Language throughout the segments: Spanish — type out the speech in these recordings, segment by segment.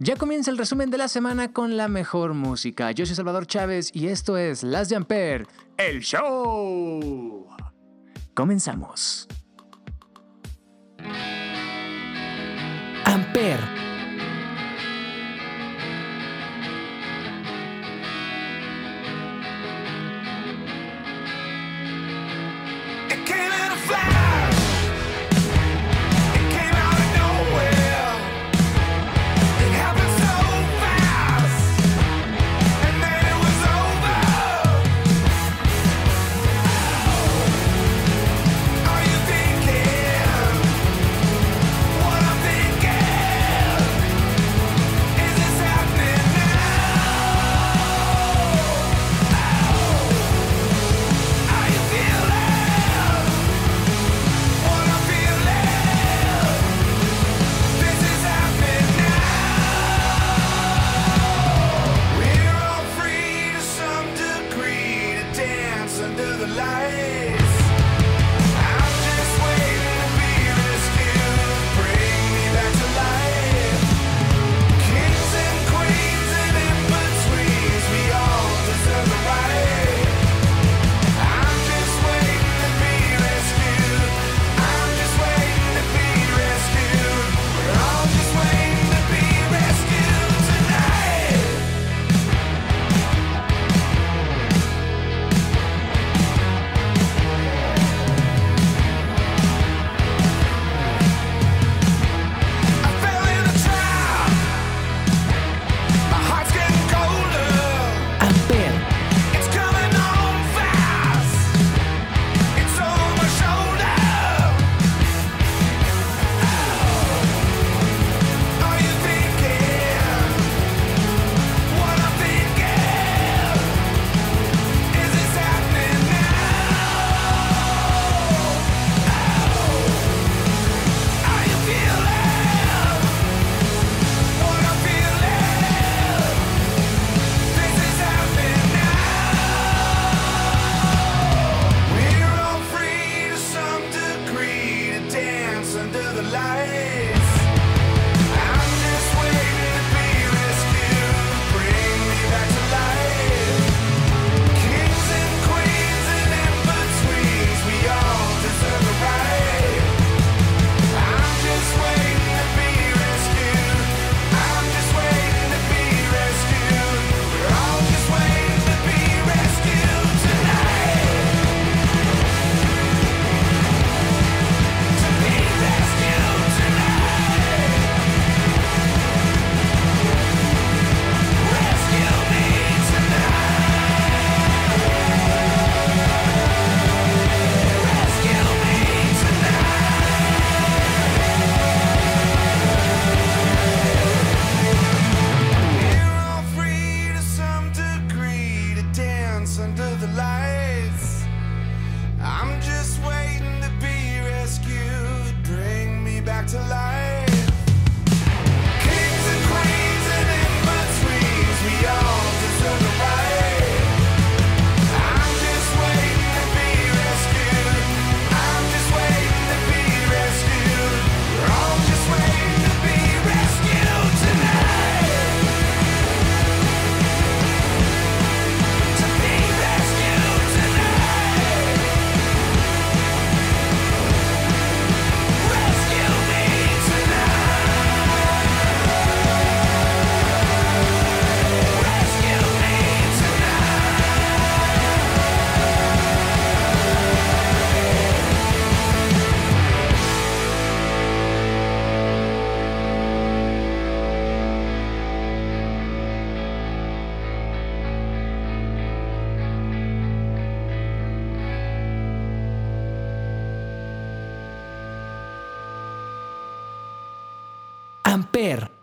Ya comienza el resumen de la semana con la mejor música. Yo soy Salvador Chávez y esto es Las de Ampere, el show. Comenzamos. Ampere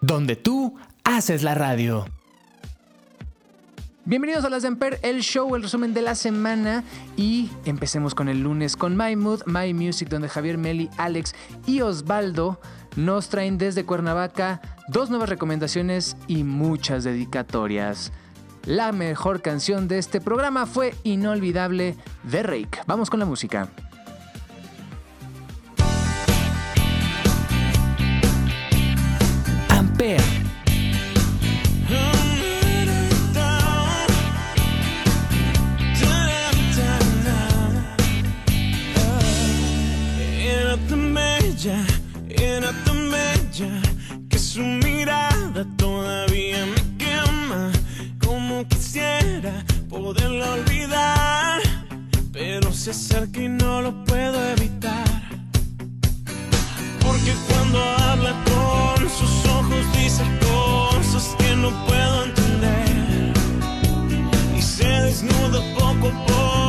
Donde tú haces la radio. Bienvenidos a Las Demper, el show, el resumen de la semana y empecemos con el lunes con My Mood, My Music, donde Javier Meli, Alex y Osvaldo nos traen desde Cuernavaca dos nuevas recomendaciones y muchas dedicatorias. La mejor canción de este programa fue Inolvidable de Rake. Vamos con la música. Era tan bella, era tan bella que su mirada todavía me quema. Como quisiera poderla olvidar, pero se acerca y no lo puedo evitar. Porque cuando que no puedo entender. Y se desnuda poco a poco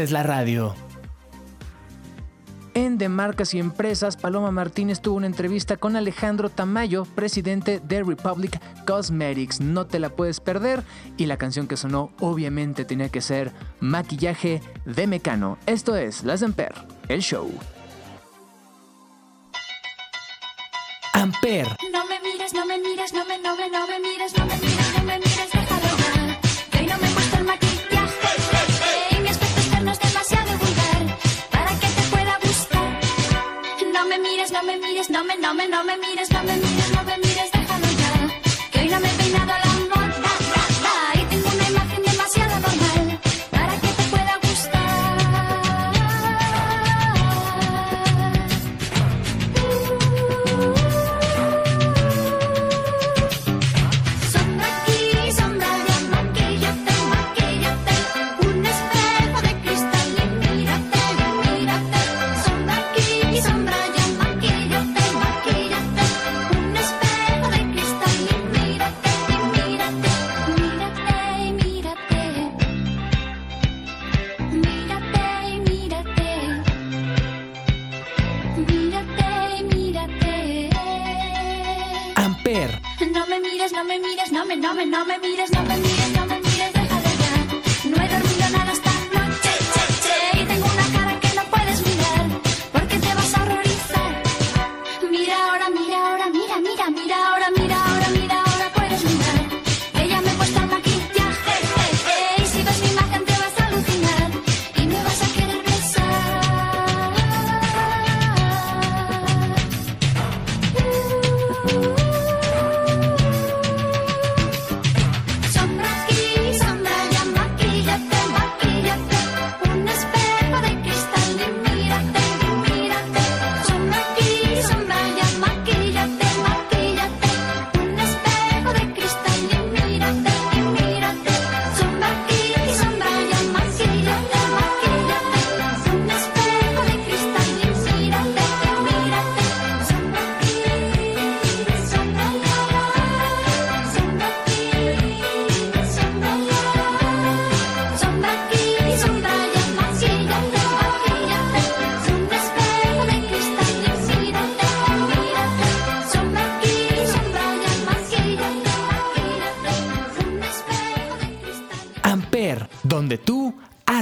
haces la radio. En De Marcas y Empresas, Paloma Martínez tuvo una entrevista con Alejandro Tamayo, presidente de Republic Cosmetics. No te la puedes perder y la canción que sonó obviamente tenía que ser Maquillaje de Mecano. Esto es Las de Amper, el show. Amper, No me mires, no me mires, no me, no me, no me mires, no me mires, no me mires, déjalo ya. Que hoy no me gusta el maquillaje demasiado vulgar para que te pueda gustar. No me mires, no me mires, no me, no me, no me mires, no me mires, no me mires, déjalo ya. Que hoy no me he peinado la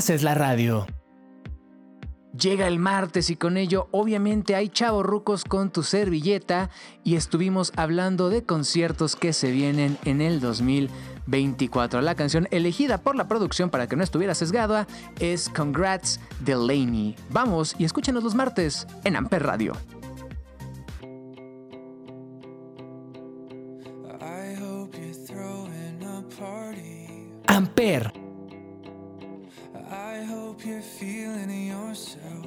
Es la radio. Llega el martes y con ello obviamente hay chavos rucos con tu servilleta y estuvimos hablando de conciertos que se vienen en el 2024. La canción elegida por la producción para que no estuviera sesgada es Congrats Delaney. Vamos y escúchanos los martes en Amper Radio. Amper here feeling yourself.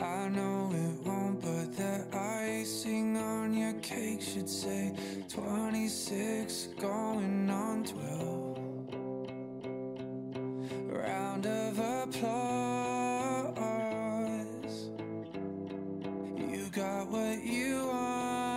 I know it won't, but that icing on your cake should say 26 going on 12 Round of applause. You got what you want.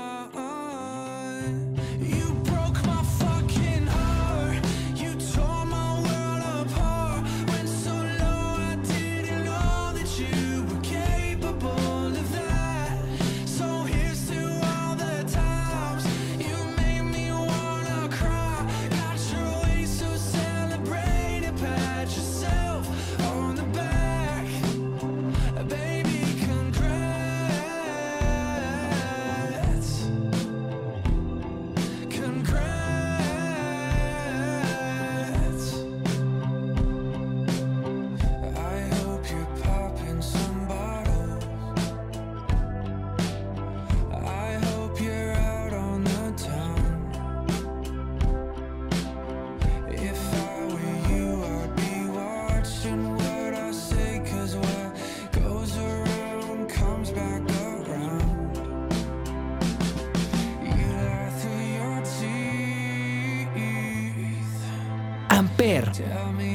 tell me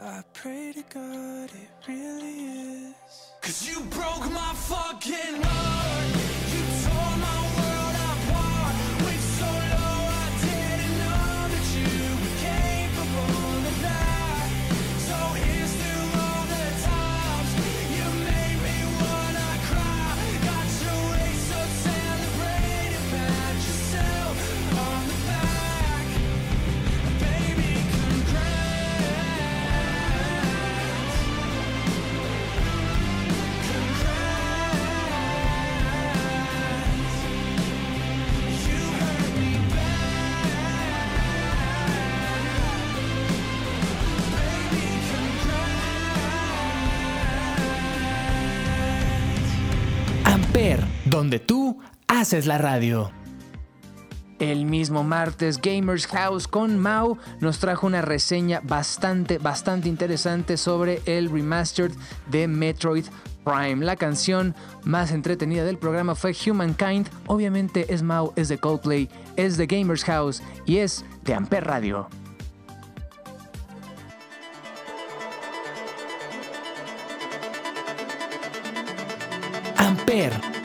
I pray to God it really is. Cause you broke my fucking heart. donde tú haces la radio. El mismo martes, Gamers House con Mau nos trajo una reseña bastante, bastante interesante sobre el remastered de Metroid Prime. La canción más entretenida del programa fue Humankind. Obviamente es Mau, es de Coldplay, es de Gamers House y es de Amper Radio. Amper.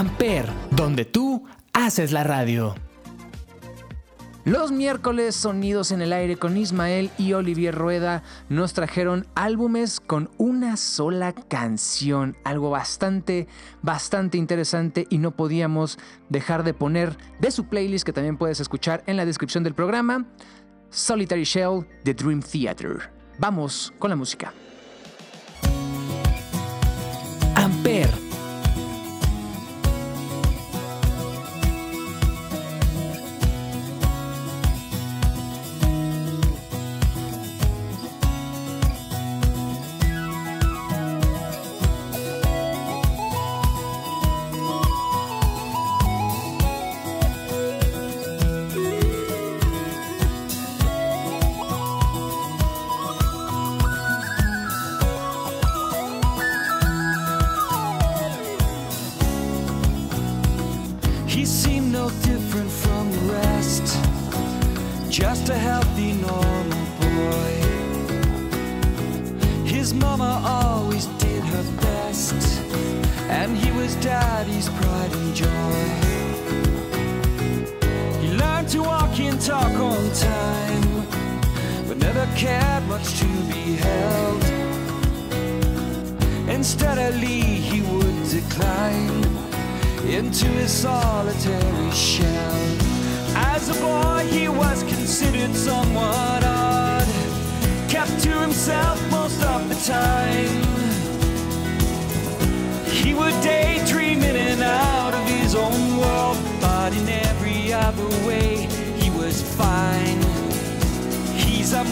Amper, donde tú haces la radio. Los miércoles Sonidos en el Aire con Ismael y Olivier Rueda nos trajeron álbumes con una sola canción, algo bastante, bastante interesante y no podíamos dejar de poner de su playlist que también puedes escuchar en la descripción del programa, Solitary Shell de Dream Theater. Vamos con la música. And steadily he would decline into his solitary shell. As a boy, he was considered somewhat odd, kept to himself most of the time. He would daydream in and out of his own world, but in every other way, he was fine. He's a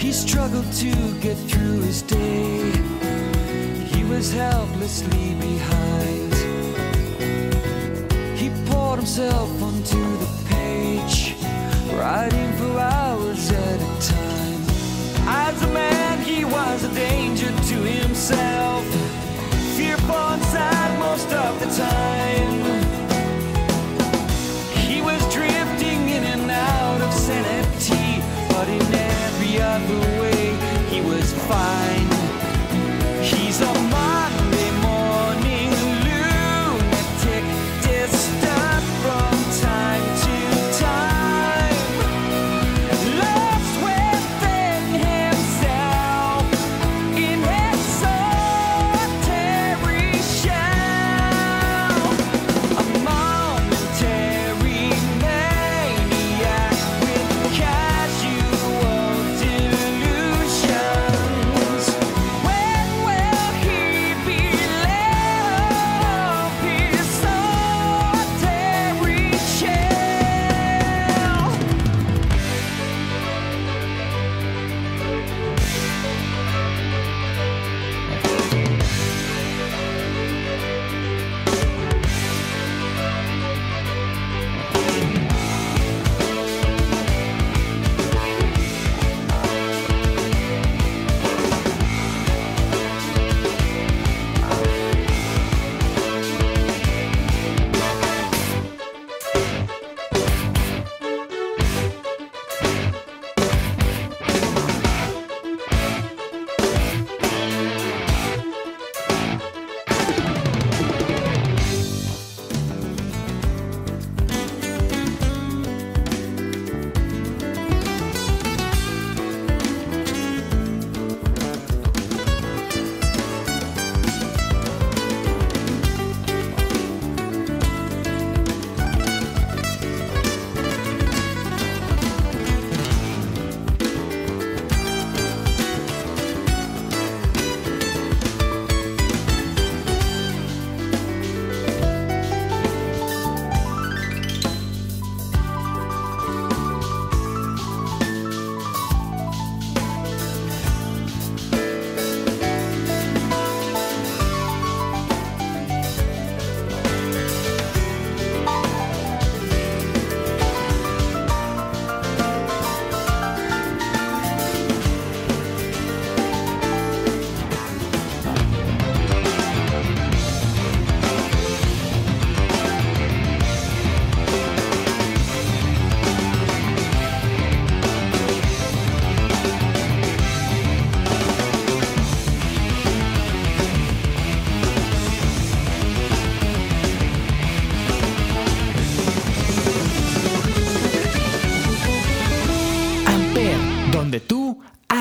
He struggled to get through his day. He was helplessly behind. He poured himself onto the page, writing for hours at a time. As a man, he was a danger to himself, fearful inside most of the time. He was drifting in and out of sanity, but in every other way, he was fine.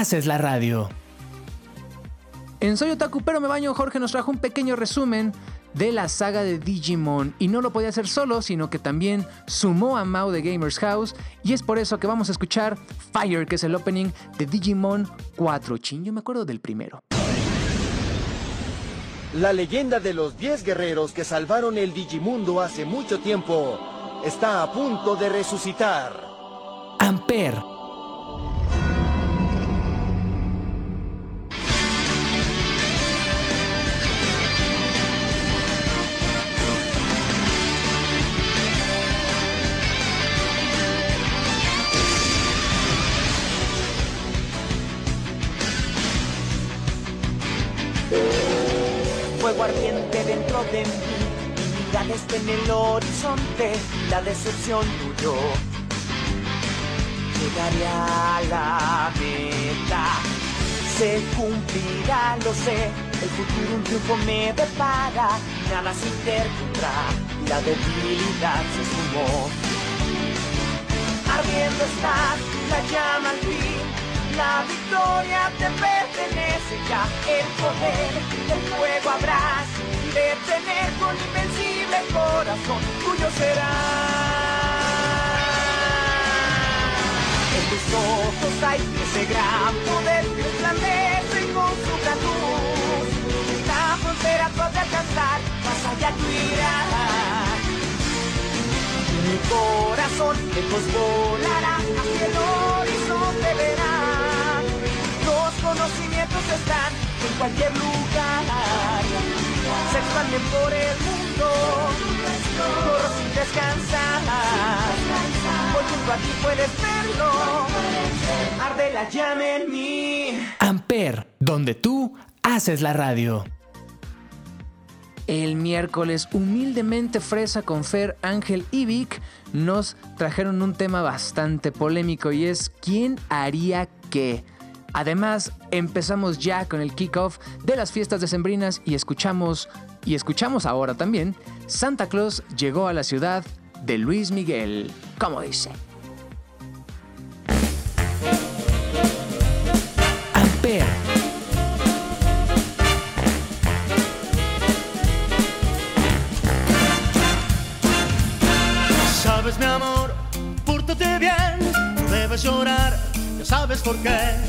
Haces la radio. En Soy Otaku pero me baño, Jorge nos trajo un pequeño resumen de la saga de Digimon y no lo podía hacer solo, sino que también sumó a Mao de Gamers House y es por eso que vamos a escuchar Fire, que es el opening de Digimon 4. Chin, yo me acuerdo del primero. La leyenda de los 10 guerreros que salvaron el Digimundo hace mucho tiempo está a punto de resucitar. Ampere. En el horizonte, la decepción tuyo. Llegaré a la meta, se cumplirá, lo sé. El futuro un triunfo me depara, nada se interpondrá, la debilidad se sumó. Ardiendo está la llama al fin, la victoria te pertenece ya, el poder del fuego habrás de tener con invencible corazón, tuyo será. En tus ojos hay ese gran poder que resplandece con su gran luz. La frontera puede alcanzar, más allá tú irás. Mi corazón lejos volará, hacia el horizonte verá. Los conocimientos están en cualquier lugar. Se expanden por el mundo, corro sin descansar. Voy junto a ti, puedes verlo. Arde la llama en mí. Ampere, donde tú haces la radio. El miércoles, humildemente fresa con Fer, Ángel y Vic nos trajeron un tema bastante polémico y es ¿quién haría qué? Además, empezamos ya con el kickoff de las fiestas decembrinas y escuchamos, y escuchamos ahora también, Santa Claus llegó a la ciudad de Luis Miguel, como dice. Ampere. Sabes, mi amor, pórtate bien, no debes llorar, ya sabes por qué.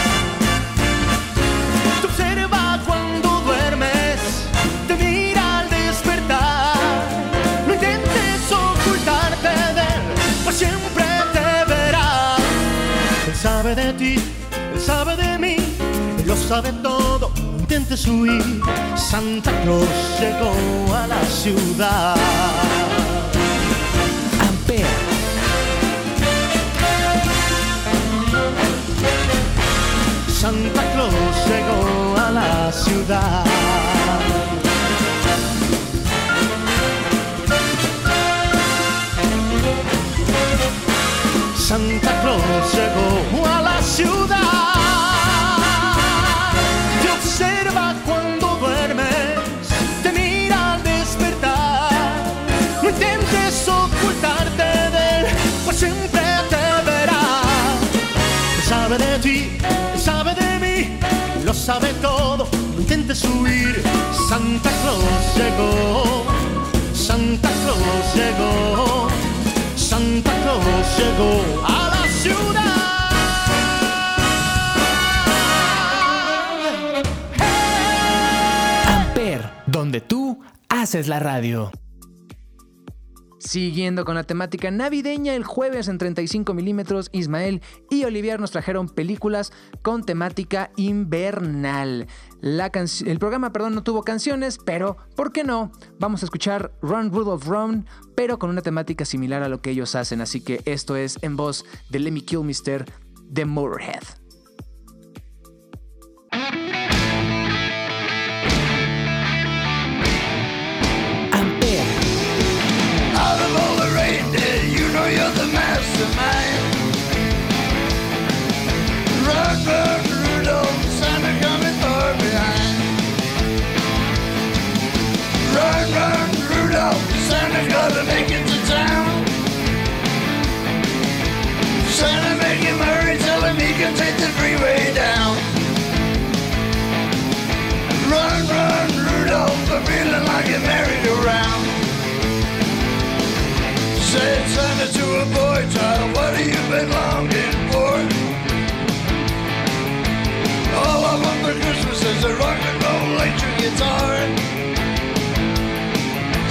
Sabe de mí, lo sabe todo. Intentes huir, Santa Claus llegó a la ciudad. Ampere. Santa Claus llegó a la ciudad. Santa Claus llegó a la ciudad. Sabe todo, no intentes huir. Santa Claus llegó, Santa Claus llegó, Santa Claus llegó a la ciudad. Donde tú haces la radio. Siguiendo con la temática navideña, el jueves en 35 milímetros, Ismael y Olivier nos trajeron películas con temática invernal. El programa, perdón, no tuvo canciones, pero ¿por qué no? Vamos a escuchar Run Rudolph Run, pero con una temática similar a lo que ellos hacen. Así que esto es en voz de Lemmy Kilmister de Motorhead. you're the mastermind. Rockford, Rudolph, Santa coming far behind. Rockford, Rudolph, Santa gotta make it to town. Santa making Murray tell him he can take the freeway down. A boy child, what have you been longing for? All I want for Christmas is a rock and roll electric guitar.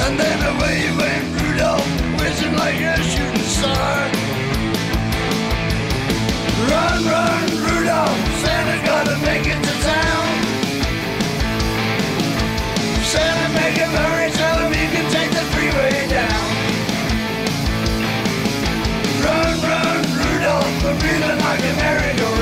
And then away went Rudolph, whizzing like a shooting star. Run, run, Rudolph, Santa gotta make it to town. Santa, make him hurry, tell him he can run, Rudolph, I'm feeling like a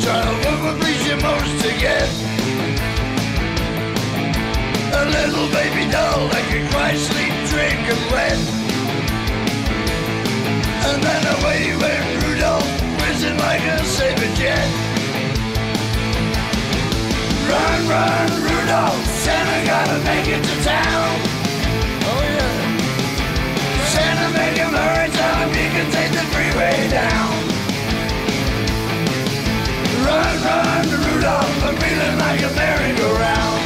child, what would please you most to get? A little baby doll that can cry, sleep, drink, and wet. And then away went Rudolph, whizzing like a saber jet. Run, run, Rudolph, Santa gotta make it to town. Oh yeah. Santa make him hurry, tell him he can take the freeway down. Run, run, Rudolph, I'm feeling like a merry-go-round.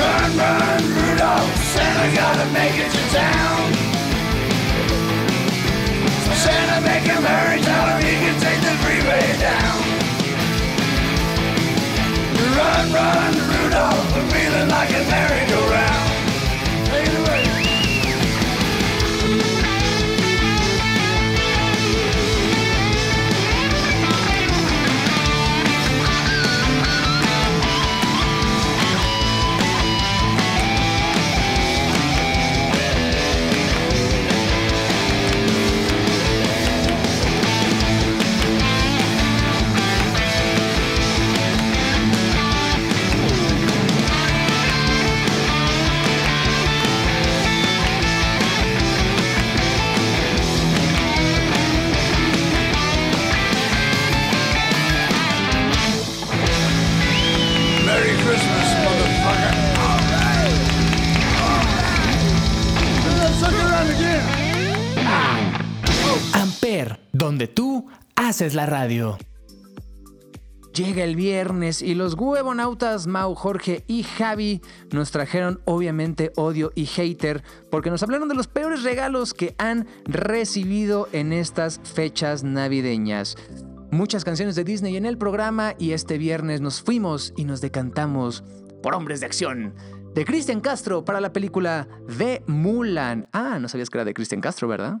Run, run, Rudolph, Santa gotta make it to town. Santa make him hurry, tell him he can take the freeway down. Run, run, Rudolph, I'm feeling like a merry-go-round. Haces la radio. Llega el viernes y los huevonautas Mau, Jorge y Javi nos trajeron obviamente odio y hater porque nos hablaron de los peores regalos que han recibido en estas fechas navideñas. Muchas canciones de Disney en el programa y este viernes nos fuimos y nos decantamos por Hombres de Acción de Cristian Castro para la película de Mulan. Ah, no sabías que era de Cristian Castro, ¿verdad?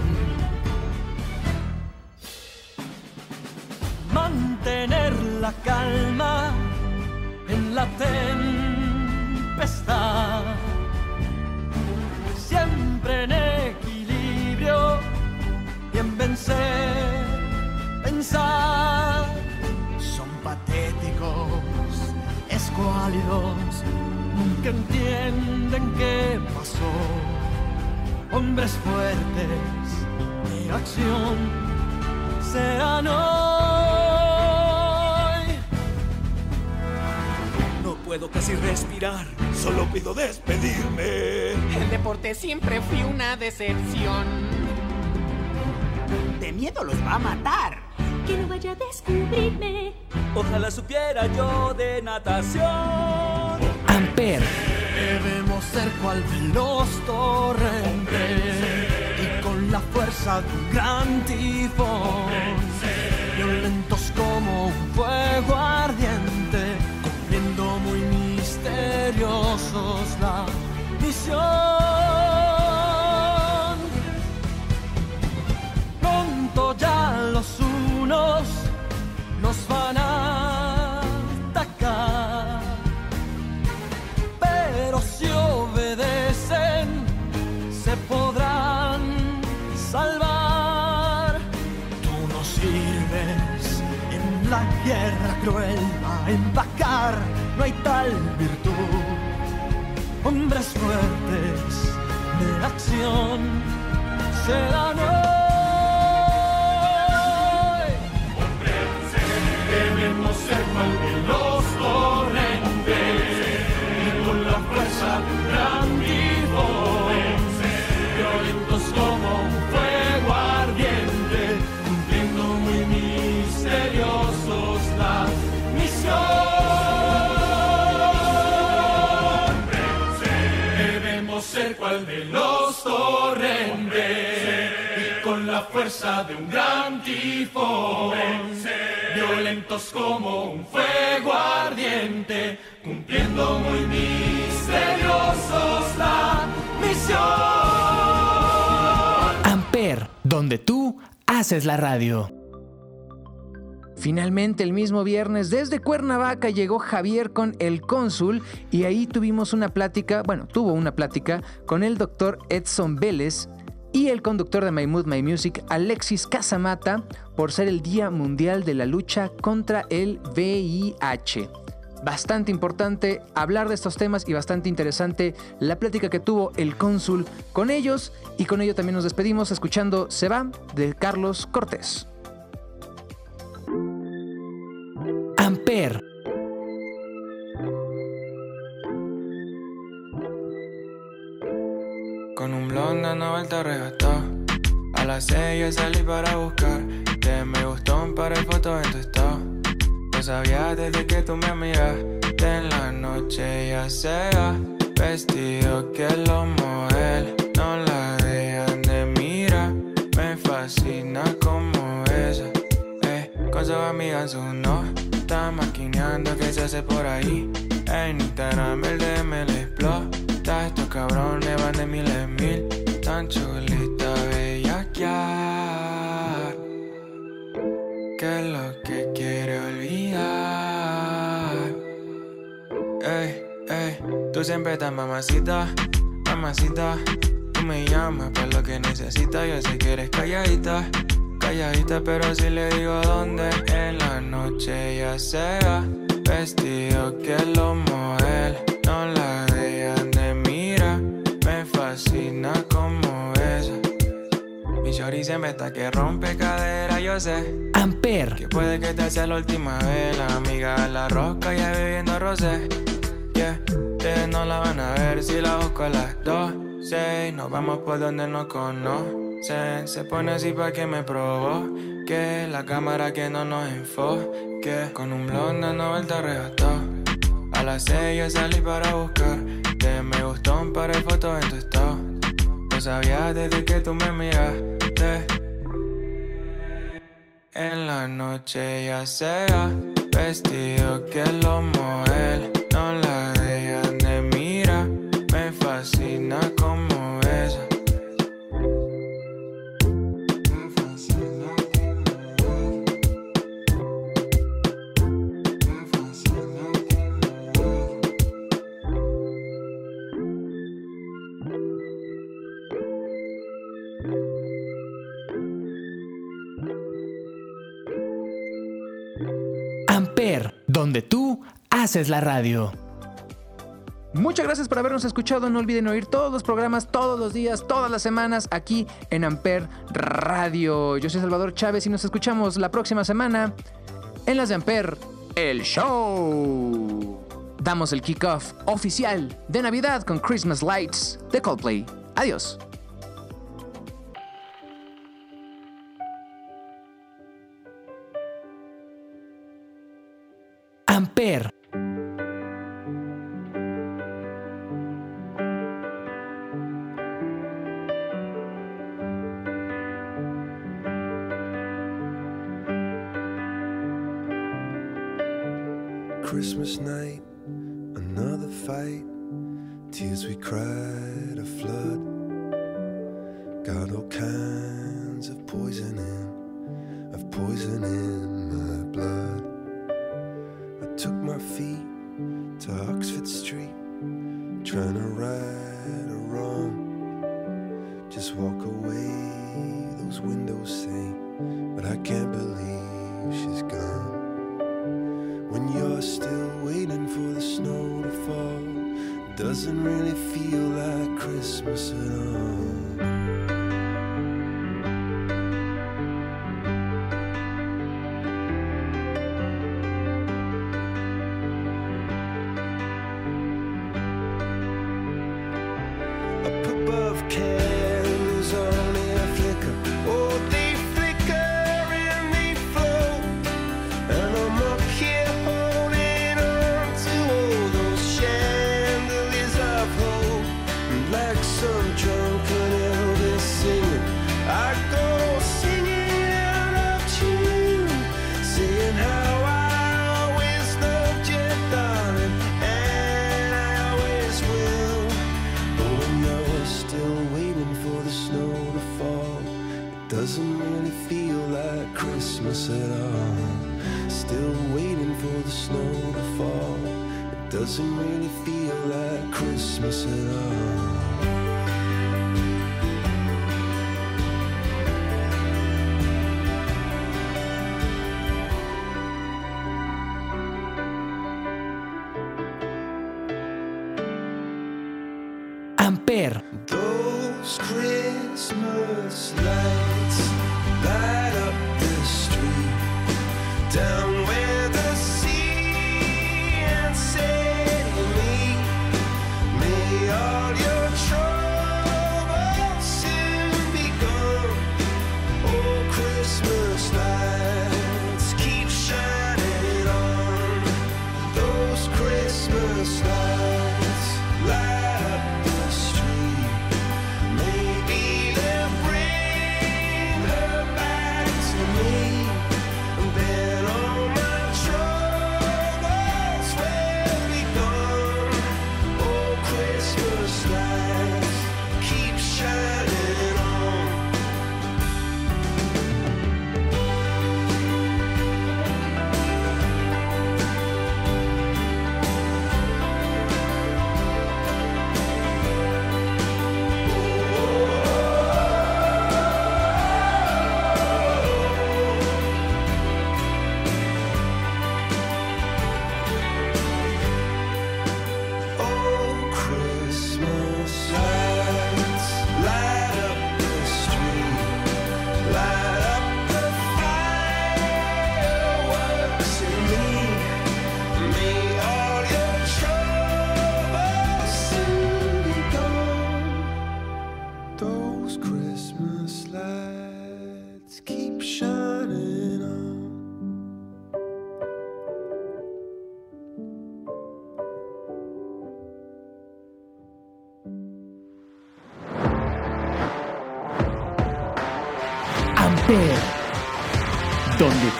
Calma en la tempestad. Siempre en equilibrio y en vencer, pensar. Son sólidos nunca entienden qué pasó. Hombres fuertes de acción serán hoy. Puedo casi respirar, solo pido despedirme. El deporte siempre fue una decepción. De miedo los va a matar. Que no vaya a descubrirme. Ojalá supiera yo de natación. Amper, Debemos ser cual veloz torrente y con la fuerza de un gran tifón, violentos como un fuego ardiente, misteriosos la misión. Pronto ya los unos nos van a atacar pero si obedecen se podrán salvar. Tú no sirves en la guerra cruel no hay tal virtud. Hombres fuertes de acción serán hoy. Debemos ser cual los torrentes con la fuerza de los torrentes y con la fuerza de un gran tifón, violentos como un fuego ardiente, cumpliendo muy misteriosos la misión. Amper, donde tú haces la radio. Finalmente, el mismo viernes, desde Cuernavaca llegó Javier con el cónsul y ahí tuvimos una plática, bueno, tuvo una plática con el doctor Edson Vélez y el conductor de My Mood, My Music, Alexis Casamata, por ser el Día Mundial de la Lucha contra el VIH. Bastante importante hablar de estos temas y bastante interesante la plática que tuvo el cónsul con ellos y con ello también nos despedimos escuchando Se va de Carlos Cortés. Con un blonde dando vuelta arrebató. A las seis yo salí para buscar. Te me gustó un par de fotos en tu estado. Lo sabía desde que tú me miraste en la noche ya sea Vestido que los model no la dejan de mirar. Me fascina como esa. Eh, con sus amigas uno está maquineando que se hace por ahí. En Instagram el DM le explota. Estos cabrones van de mil en mil. Tan chulita, bellaquear. Que es lo que quiere olvidar. Ey, ey, tú siempre estás mamacita, mamacita. Tú me llamas para lo que necesitas. Yo sé que eres calladita, calladita, pero si le digo dónde. En la noche ya sea vestido que los model no la dejan de mirar. Me fascina como esa. Mi shorty se meta que rompe cadera, yo sé. Amper. Que puede que esta sea la última vez. La amiga la rosca ya bebiendo rosé. Yeah, ustedes no la van a ver si la busco a las dos. Seis, nos vamos por donde nos conocen. Se pone así pa' que me provoque. La cámara que no nos enfoque. Con un blonde dando vuelta arrebató. A las seis yo salí para buscar. Te me gustó un par de fotos en tu estado. Lo sabía desde que tú me miraste. En la noche ya sea vestido que los model no la donde tú haces la radio. Muchas gracias por habernos escuchado. No olviden oír todos los programas, todos los días, todas las semanas aquí en Amper Radio. Yo soy Salvador Chávez y nos escuchamos la próxima semana en las de Amper, el show. Damos el kickoff oficial de Navidad con Christmas Lights de Coldplay. Adiós.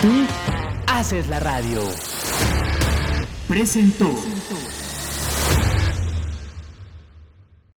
Tú haces la radio. Presentó.